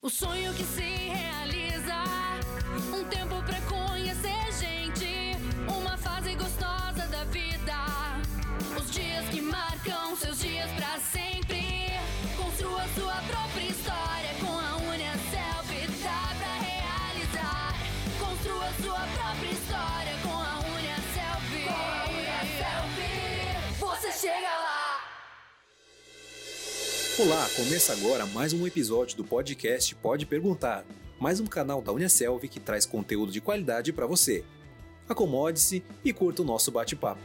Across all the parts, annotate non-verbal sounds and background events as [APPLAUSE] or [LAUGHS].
O sonho que se realiza, um tempo pra conhecer gente, uma fase gostosa da vida. Os dias que marcam seus dias Olá, começa agora mais um episódio do podcast Pode Perguntar, mais um canal da Uniaselv que traz conteúdo de qualidade para você. Acomode-se e curta o nosso bate-papo.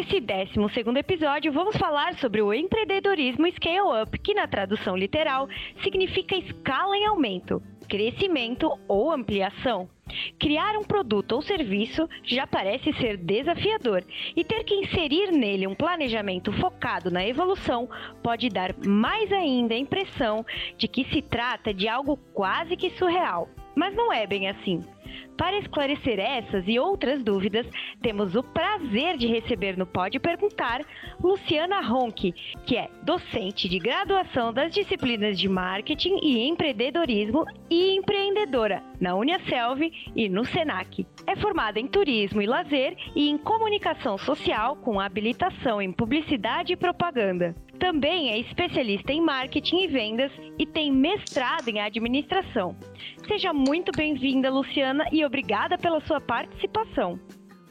Nesse 12 episódio, vamos falar sobre o empreendedorismo Scale Up, que na tradução literal significa escala em aumento, crescimento ou ampliação. Criar um produto ou serviço já parece ser desafiador e ter que inserir nele um planejamento focado na evolução pode dar mais ainda a impressão de que se trata de algo quase que surreal. Mas não é bem assim. Para esclarecer essas e outras dúvidas, temos o prazer de receber no Pode Perguntar Luciana Ronck, que é docente de graduação das disciplinas de Marketing e Empreendedorismo e empreendedora na Uniaselv e no Senac. É formada em Turismo e Lazer e em Comunicação Social com habilitação em Publicidade e Propaganda. Também é especialista em marketing e vendas e tem mestrado em administração. Seja muito bem-vinda, Luciana, e obrigada pela sua participação.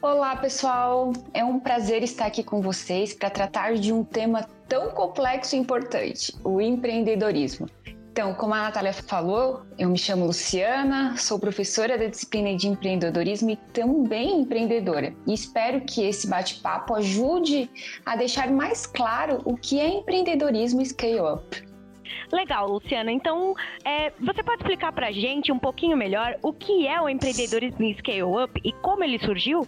Olá, pessoal! É um prazer estar aqui com vocês para tratar de um tema tão complexo e importante: o empreendedorismo. Então, como a Natália falou, eu me chamo Luciana, sou professora da disciplina de empreendedorismo e também empreendedora. E espero que esse bate-papo ajude a deixar mais claro o que é empreendedorismo scale-up. Legal, Luciana. Então, é, você pode explicar para a gente um pouquinho melhor o que é o empreendedorismo scale-up e como ele surgiu?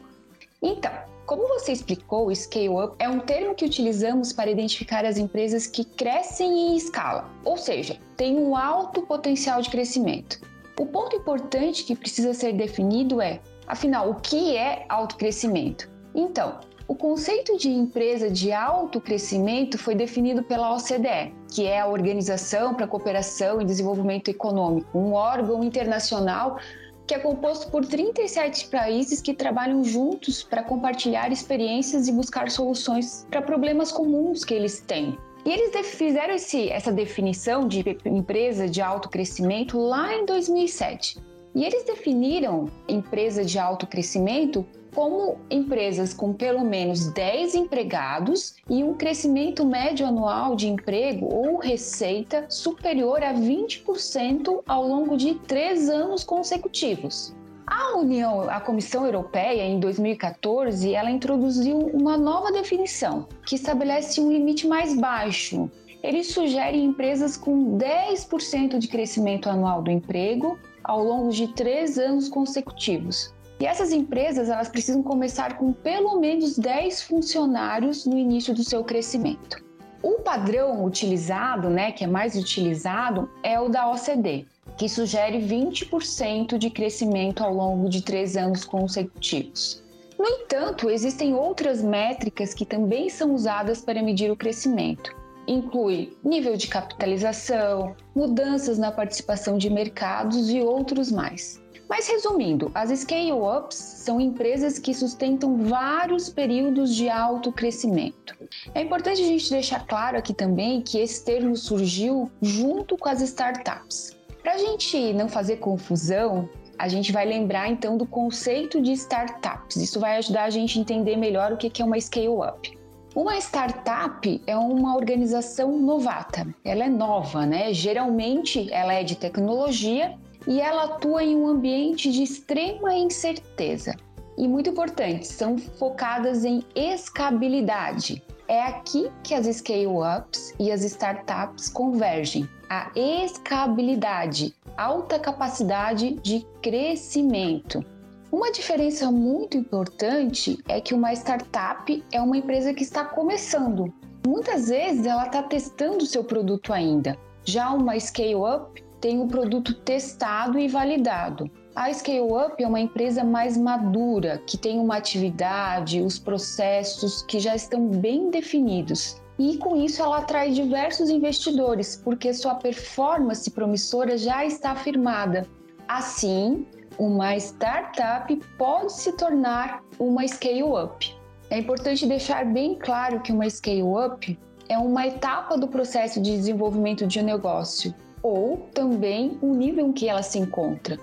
Então, como você explicou, o scale up é um termo que utilizamos para identificar as empresas que crescem em escala, ou seja, têm um alto potencial de crescimento. O ponto importante que precisa ser definido é, afinal, o que é alto crescimento? Então, o conceito de empresa de alto crescimento foi definido pela OCDE, que é a Organização para a Cooperação e Desenvolvimento Econômico, um órgão internacional que é composto por 37 países que trabalham juntos para compartilhar experiências e buscar soluções para problemas comuns que eles têm. E eles fizeram esse, essa definição de empresa de alto crescimento lá em 2007. E eles definiram empresa de alto crescimento como empresas com pelo menos 10 empregados e um crescimento médio anual de emprego ou receita superior a 20% ao longo de três anos consecutivos. A União, a Comissão Europeia, em 2014, ela introduziu uma nova definição que estabelece um limite mais baixo. Ele sugere empresas com 10% de crescimento anual do emprego ao longo de três anos consecutivos. E essas empresas elas precisam começar com pelo menos 10 funcionários no início do seu crescimento. O padrão utilizado, né, que é mais utilizado, é o da OCDE, que sugere 20% de crescimento ao longo de três anos consecutivos. No entanto, existem outras métricas que também são usadas para medir o crescimento. Inclui nível de capitalização, mudanças na participação de mercados e outros mais. Mas resumindo, as scale-ups são empresas que sustentam vários períodos de alto crescimento. É importante a gente deixar claro aqui também que esse termo surgiu junto com as startups. Para a gente não fazer confusão, a gente vai lembrar então do conceito de startups. Isso vai ajudar a gente a entender melhor o que é uma scale-up. Uma startup é uma organização novata, ela é nova, né? Geralmente ela é de tecnologia e ela atua em um ambiente de extrema incerteza. E muito importante, são focadas em escabilidade. É aqui que as scale-ups e as startups convergem. A escabilidade, alta capacidade de crescimento. Uma diferença muito importante é que uma startup é uma empresa que está começando. Muitas vezes ela está testando seu produto ainda. Já uma scale-up tem o produto testado e validado. A Scale Up é uma empresa mais madura, que tem uma atividade, os processos que já estão bem definidos. E com isso ela atrai diversos investidores, porque sua performance promissora já está afirmada. Assim, uma startup pode se tornar uma scale up. É importante deixar bem claro que uma scale up é uma etapa do processo de desenvolvimento de um negócio ou também o nível em que ela se encontra.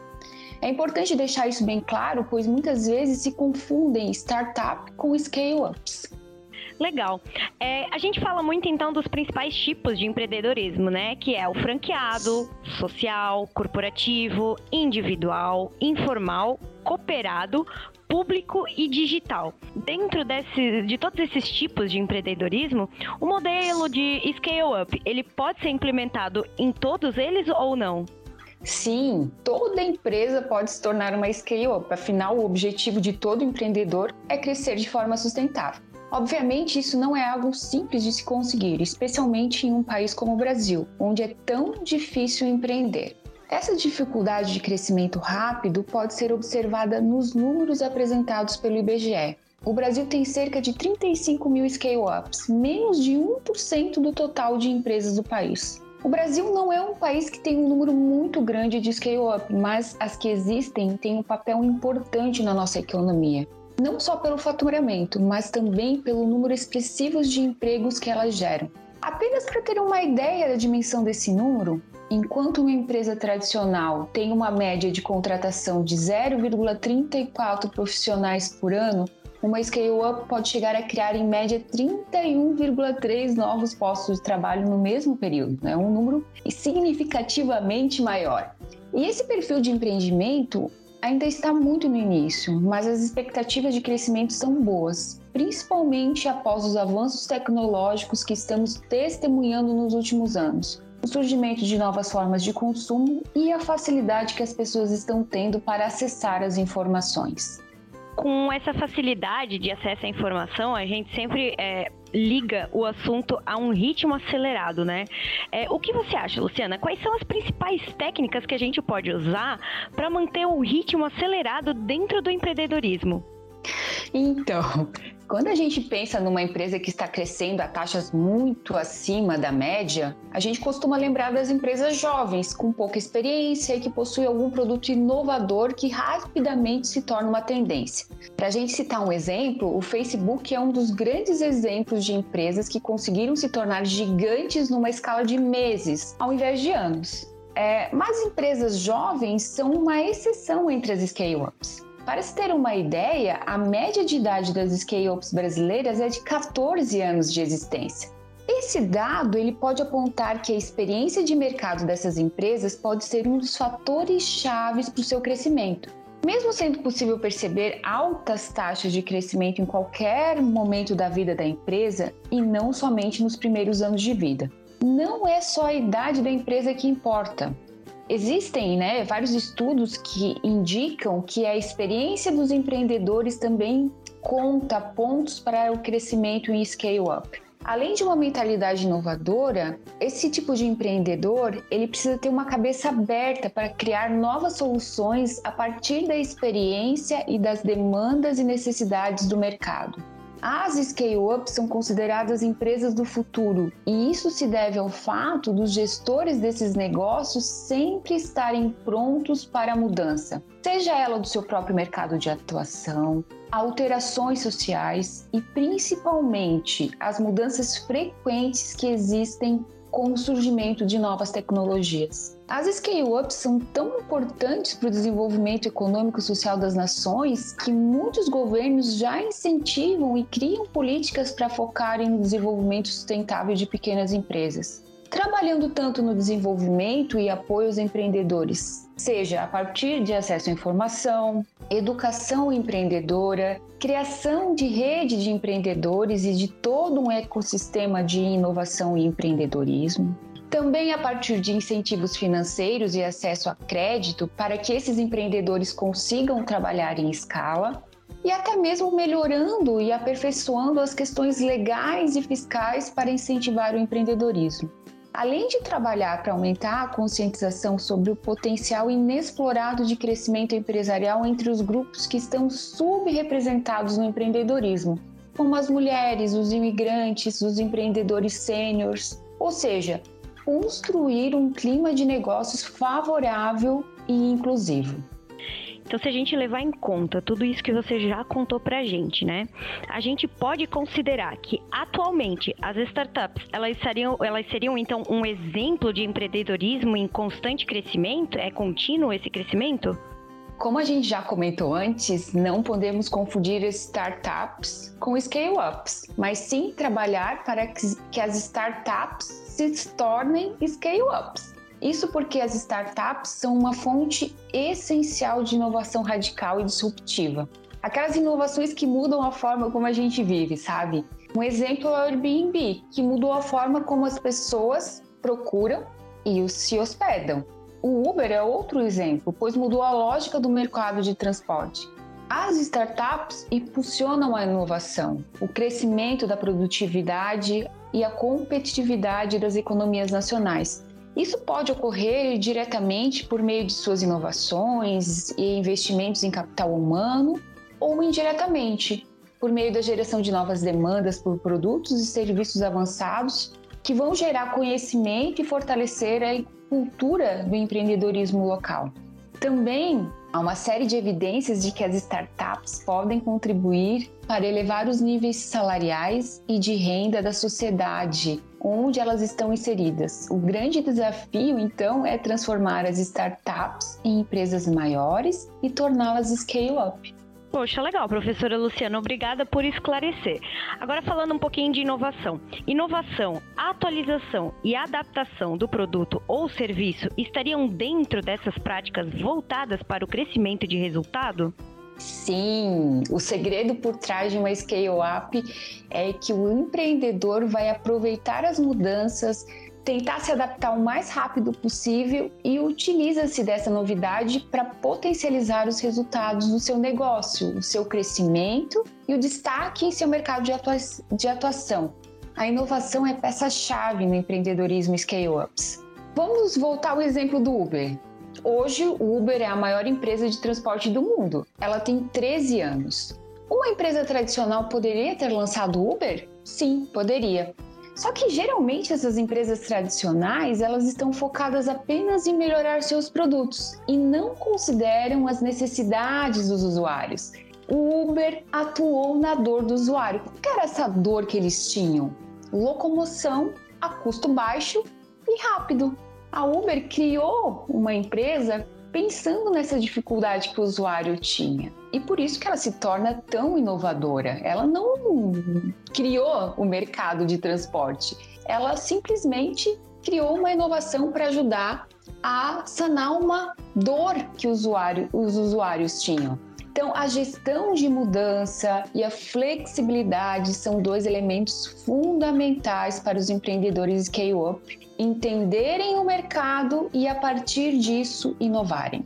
É importante deixar isso bem claro, pois muitas vezes se confundem startup com scale-ups. Legal. É, a gente fala muito então dos principais tipos de empreendedorismo, né? Que é o franqueado, social, corporativo, individual, informal, cooperado, público e digital. Dentro desse, de todos esses tipos de empreendedorismo, o modelo de scale-up, ele pode ser implementado em todos eles ou não? Sim, toda empresa pode se tornar uma scale-up, afinal, o objetivo de todo empreendedor é crescer de forma sustentável. Obviamente, isso não é algo simples de se conseguir, especialmente em um país como o Brasil, onde é tão difícil empreender. Essa dificuldade de crescimento rápido pode ser observada nos números apresentados pelo IBGE. O Brasil tem cerca de 35 mil scale-ups, menos de 1% do total de empresas do país. O Brasil não é um país que tem um número muito grande de scale-up, mas as que existem têm um papel importante na nossa economia não só pelo faturamento, mas também pelo número expressivo de empregos que elas geram. Apenas para ter uma ideia da dimensão desse número, enquanto uma empresa tradicional tem uma média de contratação de 0,34 profissionais por ano, uma scale-up pode chegar a criar em média 31,3 novos postos de trabalho no mesmo período, é né? um número significativamente maior. E esse perfil de empreendimento ainda está muito no início, mas as expectativas de crescimento são boas, principalmente após os avanços tecnológicos que estamos testemunhando nos últimos anos. O surgimento de novas formas de consumo e a facilidade que as pessoas estão tendo para acessar as informações com essa facilidade de acesso à informação, a gente sempre é, liga o assunto a um ritmo acelerado, né? É, o que você acha, Luciana? Quais são as principais técnicas que a gente pode usar para manter o ritmo acelerado dentro do empreendedorismo? Então, quando a gente pensa numa empresa que está crescendo a taxas muito acima da média, a gente costuma lembrar das empresas jovens, com pouca experiência e que possuem algum produto inovador que rapidamente se torna uma tendência. Para a gente citar um exemplo, o Facebook é um dos grandes exemplos de empresas que conseguiram se tornar gigantes numa escala de meses, ao invés de anos. É, mas empresas jovens são uma exceção entre as scale-ups. Para se ter uma ideia, a média de idade das scale-ups brasileiras é de 14 anos de existência. Esse dado ele pode apontar que a experiência de mercado dessas empresas pode ser um dos fatores chaves para o seu crescimento. Mesmo sendo possível perceber altas taxas de crescimento em qualquer momento da vida da empresa e não somente nos primeiros anos de vida. Não é só a idade da empresa que importa. Existem né, vários estudos que indicam que a experiência dos empreendedores também conta pontos para o crescimento em scale-up. Além de uma mentalidade inovadora, esse tipo de empreendedor ele precisa ter uma cabeça aberta para criar novas soluções a partir da experiência e das demandas e necessidades do mercado. As scale-ups são consideradas empresas do futuro, e isso se deve ao fato dos gestores desses negócios sempre estarem prontos para a mudança, seja ela do seu próprio mercado de atuação, alterações sociais e principalmente as mudanças frequentes que existem com o surgimento de novas tecnologias. As scale-ups são tão importantes para o desenvolvimento econômico e social das nações que muitos governos já incentivam e criam políticas para focarem no desenvolvimento sustentável de pequenas empresas. Trabalhando tanto no desenvolvimento e apoio aos empreendedores, seja a partir de acesso à informação, educação empreendedora, criação de rede de empreendedores e de todo um ecossistema de inovação e empreendedorismo. Também a partir de incentivos financeiros e acesso a crédito para que esses empreendedores consigam trabalhar em escala e até mesmo melhorando e aperfeiçoando as questões legais e fiscais para incentivar o empreendedorismo. Além de trabalhar para aumentar a conscientização sobre o potencial inexplorado de crescimento empresarial entre os grupos que estão subrepresentados no empreendedorismo, como as mulheres, os imigrantes, os empreendedores sêniores, ou seja, construir um clima de negócios favorável e inclusivo. Então, se a gente levar em conta tudo isso que você já contou pra gente, né? A gente pode considerar que atualmente as startups, elas seriam, elas seriam então um exemplo de empreendedorismo em constante crescimento? É contínuo esse crescimento? Como a gente já comentou antes, não podemos confundir startups com scale-ups, mas sim trabalhar para que as startups se tornem scale-ups. Isso porque as startups são uma fonte essencial de inovação radical e disruptiva. Aquelas inovações que mudam a forma como a gente vive, sabe? Um exemplo é o Airbnb, que mudou a forma como as pessoas procuram e se hospedam. O Uber é outro exemplo, pois mudou a lógica do mercado de transporte. As startups impulsionam a inovação, o crescimento da produtividade e a competitividade das economias nacionais, isso pode ocorrer diretamente por meio de suas inovações e investimentos em capital humano, ou indiretamente, por meio da geração de novas demandas por produtos e serviços avançados que vão gerar conhecimento e fortalecer a cultura do empreendedorismo local. Também há uma série de evidências de que as startups podem contribuir para elevar os níveis salariais e de renda da sociedade onde elas estão inseridas. O grande desafio, então, é transformar as startups em empresas maiores e torná-las scale-up. Poxa, legal, professora Luciana, obrigada por esclarecer. Agora falando um pouquinho de inovação. Inovação, atualização e adaptação do produto ou serviço estariam dentro dessas práticas voltadas para o crescimento de resultado? Sim, o segredo por trás de uma scale-up é que o empreendedor vai aproveitar as mudanças, tentar se adaptar o mais rápido possível e utiliza-se dessa novidade para potencializar os resultados do seu negócio, o seu crescimento e o destaque em seu mercado de, atua de atuação. A inovação é peça-chave no empreendedorismo scale-ups. Vamos voltar ao exemplo do Uber. Hoje, o Uber é a maior empresa de transporte do mundo. Ela tem 13 anos. Uma empresa tradicional poderia ter lançado o Uber? Sim, poderia. Só que geralmente essas empresas tradicionais, elas estão focadas apenas em melhorar seus produtos e não consideram as necessidades dos usuários. O Uber atuou na dor do usuário. Qual era essa dor que eles tinham? Locomoção a custo baixo e rápido. A Uber criou uma empresa pensando nessa dificuldade que o usuário tinha. E por isso que ela se torna tão inovadora. Ela não criou o mercado de transporte, ela simplesmente criou uma inovação para ajudar a sanar uma dor que usuário, os usuários tinham. Então, a gestão de mudança e a flexibilidade são dois elementos fundamentais para os empreendedores scale-up entenderem o mercado e, a partir disso, inovarem.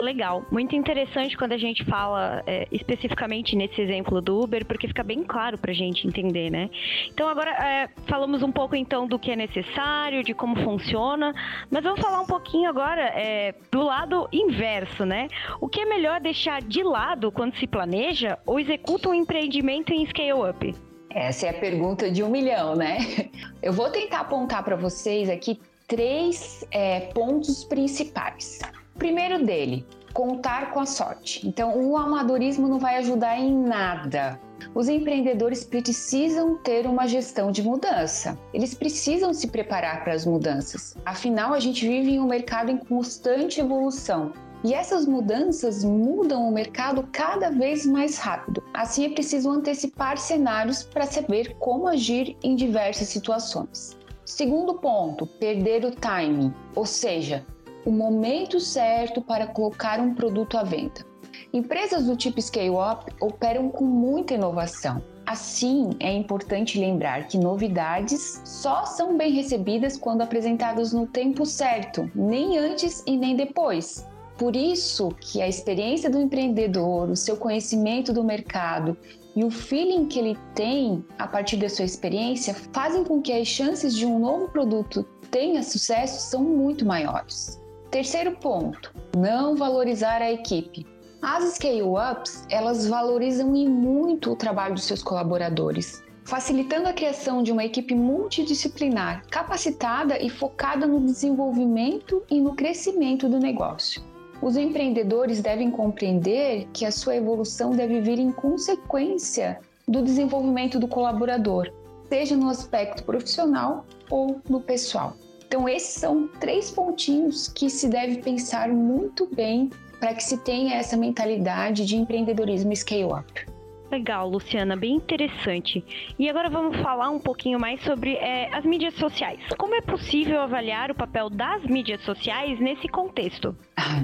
Legal, muito interessante quando a gente fala é, especificamente nesse exemplo do Uber, porque fica bem claro para a gente entender, né? Então agora é, falamos um pouco então do que é necessário, de como funciona, mas vamos falar um pouquinho agora é, do lado inverso, né? O que é melhor deixar de lado quando se planeja ou executa um empreendimento em scale-up? Essa é a pergunta de um milhão, né? [LAUGHS] Eu vou tentar apontar para vocês aqui três é, pontos principais. Primeiro dele, contar com a sorte. Então, o amadorismo não vai ajudar em nada. Os empreendedores precisam ter uma gestão de mudança. Eles precisam se preparar para as mudanças. Afinal, a gente vive em um mercado em constante evolução. E essas mudanças mudam o mercado cada vez mais rápido. Assim, é preciso antecipar cenários para saber como agir em diversas situações. Segundo ponto, perder o timing, ou seja, o momento certo para colocar um produto à venda. Empresas do tipo scale-up operam com muita inovação. Assim, é importante lembrar que novidades só são bem recebidas quando apresentadas no tempo certo, nem antes e nem depois. Por isso que a experiência do empreendedor, o seu conhecimento do mercado e o feeling que ele tem a partir da sua experiência fazem com que as chances de um novo produto tenha sucesso são muito maiores. Terceiro ponto, não valorizar a equipe. As scale-ups, elas valorizam e muito o trabalho dos seus colaboradores, facilitando a criação de uma equipe multidisciplinar, capacitada e focada no desenvolvimento e no crescimento do negócio. Os empreendedores devem compreender que a sua evolução deve vir em consequência do desenvolvimento do colaborador, seja no aspecto profissional ou no pessoal. Então, esses são três pontinhos que se deve pensar muito bem para que se tenha essa mentalidade de empreendedorismo scale-up. Legal, Luciana, bem interessante. E agora vamos falar um pouquinho mais sobre é, as mídias sociais. Como é possível avaliar o papel das mídias sociais nesse contexto?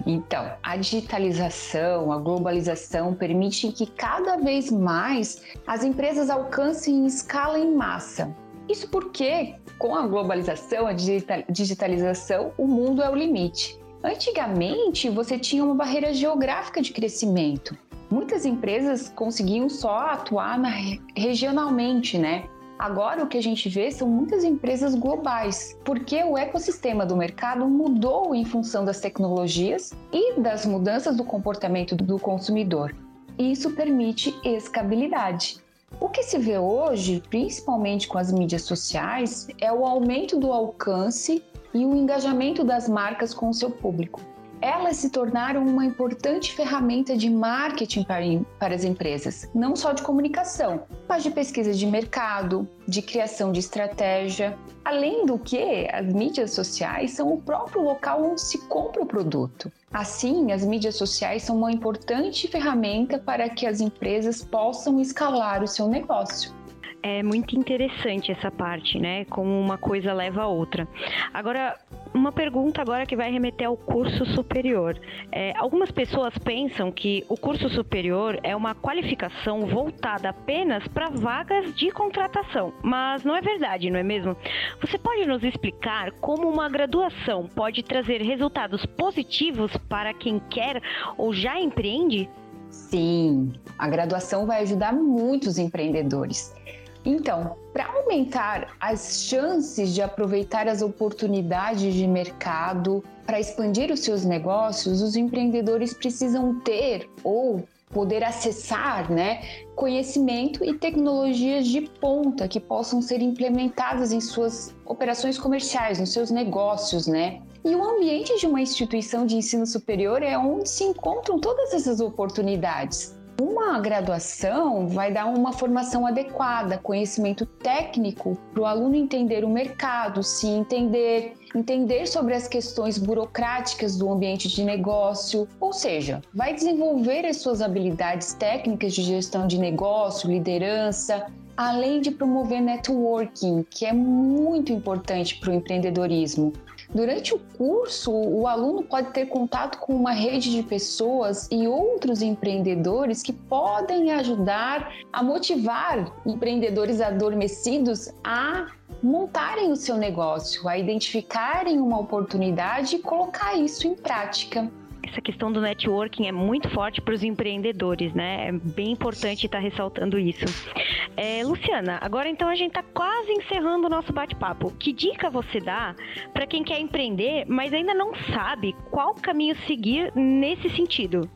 Então, a digitalização, a globalização permitem que cada vez mais as empresas alcancem escala em massa. Isso porque, com a globalização, a digitalização, o mundo é o limite. Antigamente, você tinha uma barreira geográfica de crescimento muitas empresas conseguiam só atuar na, regionalmente, né? Agora o que a gente vê são muitas empresas globais, porque o ecossistema do mercado mudou em função das tecnologias e das mudanças do comportamento do consumidor. Isso permite escabilidade. O que se vê hoje, principalmente com as mídias sociais, é o aumento do alcance e o engajamento das marcas com o seu público elas se tornaram uma importante ferramenta de marketing para, as empresas, não só de comunicação, mas de pesquisa de mercado, de criação de estratégia. Além do que, as mídias sociais são o próprio local onde se compra o produto. Assim, as mídias sociais são uma importante ferramenta para que as empresas possam escalar o seu negócio é muito interessante essa parte, né? Como uma coisa leva a outra. Agora, uma pergunta agora que vai remeter ao curso superior. É, algumas pessoas pensam que o curso superior é uma qualificação voltada apenas para vagas de contratação, mas não é verdade, não é mesmo? Você pode nos explicar como uma graduação pode trazer resultados positivos para quem quer ou já empreende? Sim, a graduação vai ajudar muitos empreendedores. Então, para aumentar as chances de aproveitar as oportunidades de mercado, para expandir os seus negócios, os empreendedores precisam ter ou poder acessar né, conhecimento e tecnologias de ponta que possam ser implementadas em suas operações comerciais, nos seus negócios, né? E o ambiente de uma instituição de ensino superior é onde se encontram todas essas oportunidades. Uma graduação vai dar uma formação adequada, conhecimento técnico para o aluno entender o mercado, se entender, entender sobre as questões burocráticas do ambiente de negócio, ou seja, vai desenvolver as suas habilidades técnicas de gestão de negócio, liderança, além de promover networking, que é muito importante para o empreendedorismo. Durante o curso, o aluno pode ter contato com uma rede de pessoas e outros empreendedores que podem ajudar a motivar empreendedores adormecidos a montarem o seu negócio, a identificarem uma oportunidade e colocar isso em prática essa questão do networking é muito forte para os empreendedores, né? É bem importante estar tá ressaltando isso. É, Luciana, agora então a gente está quase encerrando o nosso bate-papo. Que dica você dá para quem quer empreender, mas ainda não sabe qual caminho seguir nesse sentido?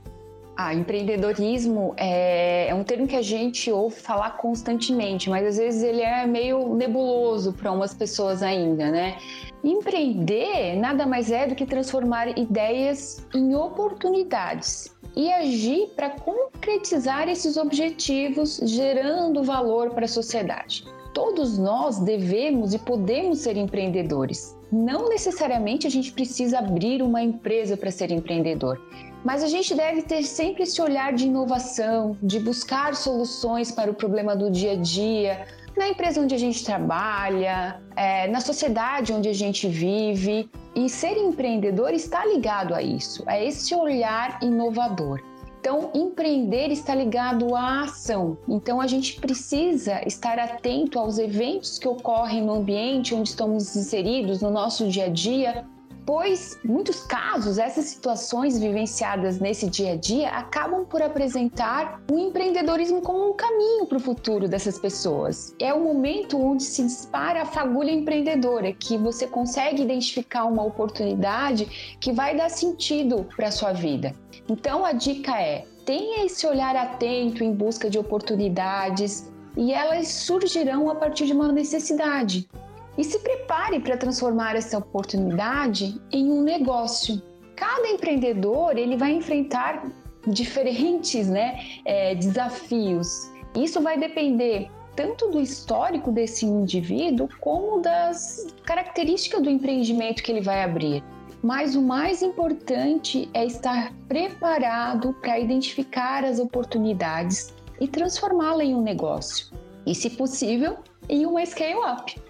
Ah, empreendedorismo é, é, um termo que a gente ouve falar constantemente, mas às vezes ele é meio nebuloso para umas pessoas ainda, né? Empreender nada mais é do que transformar ideias em oportunidades e agir para concretizar esses objetivos, gerando valor para a sociedade. Todos nós devemos e podemos ser empreendedores. Não necessariamente a gente precisa abrir uma empresa para ser empreendedor. Mas a gente deve ter sempre esse olhar de inovação, de buscar soluções para o problema do dia a dia, na empresa onde a gente trabalha, é, na sociedade onde a gente vive. E ser empreendedor está ligado a isso, a esse olhar inovador. Então, empreender está ligado à ação. Então, a gente precisa estar atento aos eventos que ocorrem no ambiente onde estamos inseridos, no nosso dia a dia, pois muitos casos essas situações vivenciadas nesse dia a dia acabam por apresentar o empreendedorismo como um caminho para o futuro dessas pessoas. É o momento onde se dispara a fagulha empreendedora, que você consegue identificar uma oportunidade que vai dar sentido para a sua vida. Então a dica é: tenha esse olhar atento em busca de oportunidades e elas surgirão a partir de uma necessidade e se prepare para transformar essa oportunidade em um negócio. Cada empreendedor ele vai enfrentar diferentes né, é, desafios. Isso vai depender tanto do histórico desse indivíduo como das características do empreendimento que ele vai abrir. Mas o mais importante é estar preparado para identificar as oportunidades e transformá-la em um negócio. E, se possível, em uma scale-up.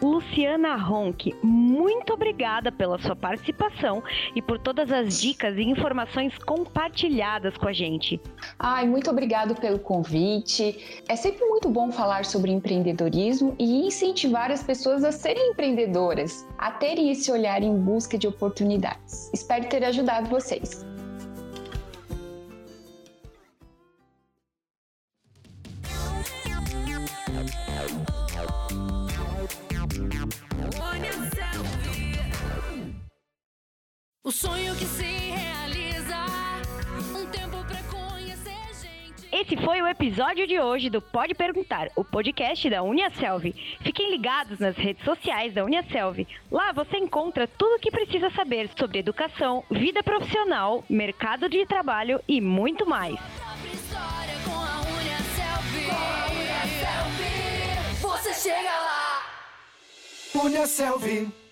Luciana Ronck, muito obrigada pela sua participação e por todas as dicas e informações compartilhadas com a gente. Ai, muito obrigado pelo convite. É sempre muito bom falar sobre empreendedorismo e incentivar as pessoas a serem empreendedoras, a terem esse olhar em busca de oportunidades. Espero ter ajudado vocês. O sonho que se realiza, um tempo pra conhecer gente. Esse foi o episódio de hoje do Pode Perguntar, o podcast da Uniaselv. Fiquem ligados nas redes sociais da Uniaselv. Lá você encontra tudo o que precisa saber sobre educação, vida profissional, mercado de trabalho e muito mais. Você chega lá. Unha Selvi.